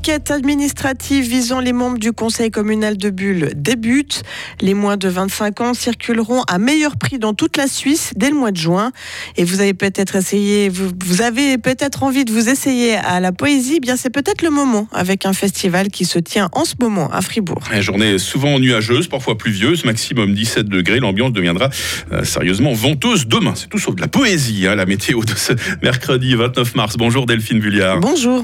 L'enquête administrative visant les membres du conseil communal de Bulle débute. Les moins de 25 ans circuleront à meilleur prix dans toute la Suisse dès le mois de juin. Et vous avez peut-être essayé, vous, avez peut-être envie de vous essayer à la poésie. Eh bien, c'est peut-être le moment avec un festival qui se tient en ce moment à Fribourg. Une journée souvent nuageuse, parfois pluvieuse, maximum 17 degrés. L'ambiance deviendra euh, sérieusement venteuse demain. C'est tout sauf de la poésie, hein, la météo de ce mercredi 29 mars. Bonjour Delphine Bulliard. Bonjour.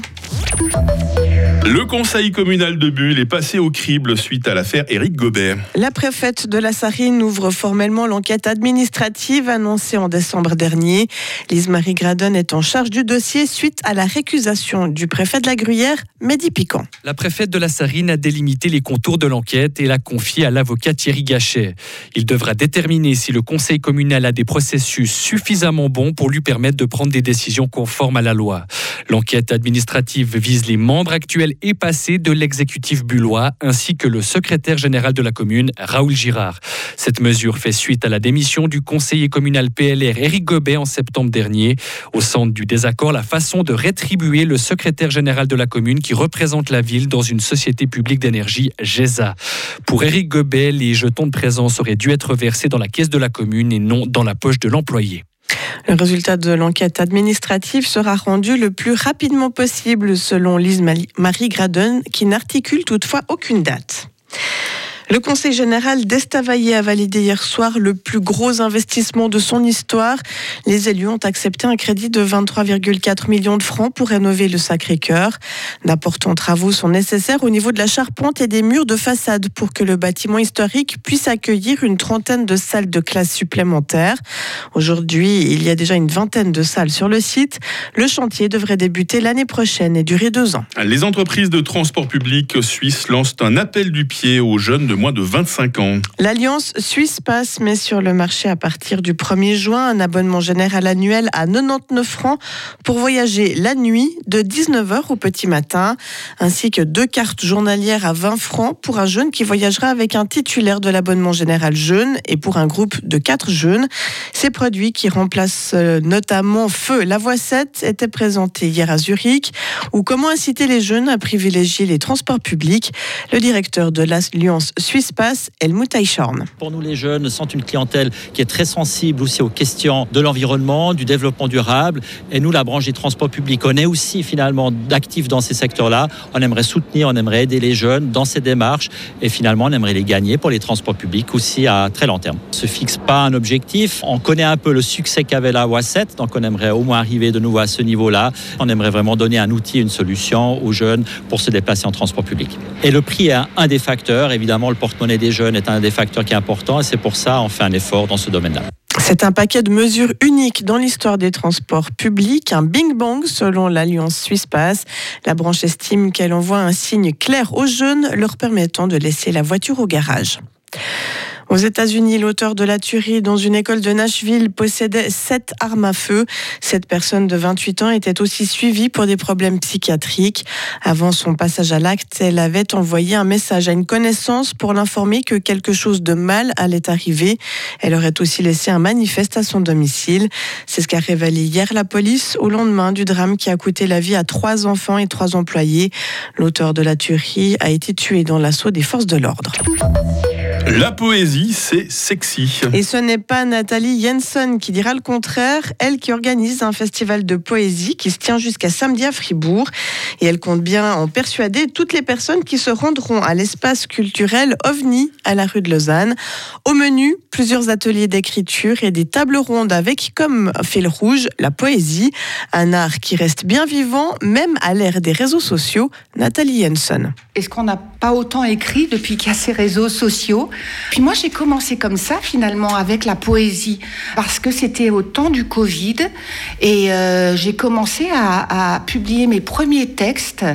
Le conseil communal de Bulle est passé au crible suite à l'affaire Éric Gobert. La préfète de la Sarine ouvre formellement l'enquête administrative annoncée en décembre dernier. Lise-Marie Gradon est en charge du dossier suite à la récusation du préfet de la Gruyère, Mehdi Piquant. La préfète de la Sarine a délimité les contours de l'enquête et l'a confiée à l'avocat Thierry Gachet. Il devra déterminer si le conseil communal a des processus suffisamment bons pour lui permettre de prendre des décisions conformes à la loi. L'enquête administrative vise les membres actuels et passés de l'exécutif bullois ainsi que le secrétaire général de la commune, Raoul Girard. Cette mesure fait suite à la démission du conseiller communal PLR Éric Gobet en septembre dernier. Au centre du désaccord, la façon de rétribuer le secrétaire général de la commune qui représente la ville dans une société publique d'énergie, GESA. Pour Éric Gobet, les jetons de présence auraient dû être versés dans la caisse de la commune et non dans la poche de l'employé. Le résultat de l'enquête administrative sera rendu le plus rapidement possible, selon Lise Marie Graden, qui n'articule toutefois aucune date. Le Conseil général d'Estavayer a validé hier soir le plus gros investissement de son histoire. Les élus ont accepté un crédit de 23,4 millions de francs pour rénover le Sacré-Cœur. D'importants travaux sont nécessaires au niveau de la charpente et des murs de façade pour que le bâtiment historique puisse accueillir une trentaine de salles de classe supplémentaires. Aujourd'hui, il y a déjà une vingtaine de salles sur le site. Le chantier devrait débuter l'année prochaine et durer deux ans. Les entreprises de transport public suisses lancent un appel du pied aux jeunes de moins de 25 ans. L'Alliance Suisse Passe met sur le marché à partir du 1er juin un abonnement général annuel à 99 francs pour voyager la nuit de 19h au petit matin, ainsi que deux cartes journalières à 20 francs pour un jeune qui voyagera avec un titulaire de l'abonnement général jeune et pour un groupe de quatre jeunes. Ces produits qui remplacent euh, notamment Feu la Voie 7 étaient présentés hier à Zurich, ou comment inciter les jeunes à privilégier les transports publics. Le directeur de l'Alliance Suisse Passe, Helmut Eichhorn. Pour nous, les jeunes sont une clientèle qui est très sensible aussi aux questions de l'environnement, du développement durable. Et nous, la branche des transports publics, on est aussi finalement d'actifs dans ces secteurs-là. On aimerait soutenir, on aimerait aider les jeunes dans ces démarches. Et finalement, on aimerait les gagner pour les transports publics aussi à très long terme. On ne se fixe pas un objectif. On connaît un peu le succès qu'avait la voie 7, donc on aimerait au moins arriver de nouveau à ce niveau-là. On aimerait vraiment donner un outil, une solution aux jeunes pour se déplacer en transport public. Et le prix est un des facteurs. Évidemment, porte-monnaie des jeunes est un des facteurs qui est important et c'est pour ça qu'on fait un effort dans ce domaine-là. C'est un paquet de mesures uniques dans l'histoire des transports publics, un bing bang selon l'Alliance Suisse Pass. La branche estime qu'elle envoie un signe clair aux jeunes leur permettant de laisser la voiture au garage. Aux États-Unis, l'auteur de la tuerie dans une école de Nashville possédait sept armes à feu. Cette personne de 28 ans était aussi suivie pour des problèmes psychiatriques. Avant son passage à l'acte, elle avait envoyé un message à une connaissance pour l'informer que quelque chose de mal allait arriver. Elle aurait aussi laissé un manifeste à son domicile. C'est ce qu'a révélé hier la police au lendemain du drame qui a coûté la vie à trois enfants et trois employés. L'auteur de la tuerie a été tué dans l'assaut des forces de l'ordre. La poésie, c'est sexy. Et ce n'est pas Nathalie Jensen qui dira le contraire, elle qui organise un festival de poésie qui se tient jusqu'à samedi à Fribourg. Et elle compte bien en persuader toutes les personnes qui se rendront à l'espace culturel OVNI à la rue de Lausanne. Au menu, plusieurs ateliers d'écriture et des tables rondes avec comme fil rouge la poésie, un art qui reste bien vivant même à l'ère des réseaux sociaux. Nathalie Jensen. Est-ce qu'on n'a pas autant écrit depuis qu'il y a ces réseaux sociaux puis moi, j'ai commencé comme ça, finalement, avec la poésie, parce que c'était au temps du Covid, et euh, j'ai commencé à, publier mes premiers textes.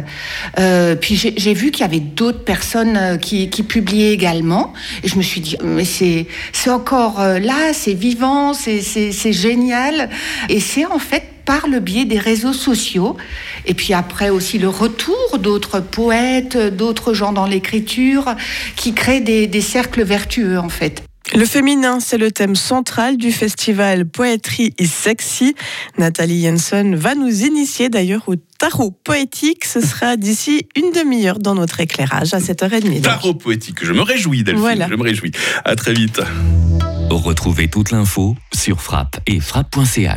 Euh, puis j'ai vu qu'il y avait d'autres personnes euh, qui, publiaient également, et je me suis dit, mais c'est encore là, c'est vivant, c'est génial, et c'est en fait par le biais des réseaux sociaux. Et puis après aussi le retour d'autres poètes, d'autres gens dans l'écriture, qui créent des, des cercles vertueux en fait. Le féminin, c'est le thème central du festival Poetry is Sexy. Nathalie Jensen va nous initier d'ailleurs au tarot poétique. Ce sera d'ici une demi-heure dans notre éclairage à 7h30. donc. Tarot poétique, je me réjouis Delphine, Voilà. je me réjouis. À très vite. Retrouvez toute l'info sur frappe et frappe.ch.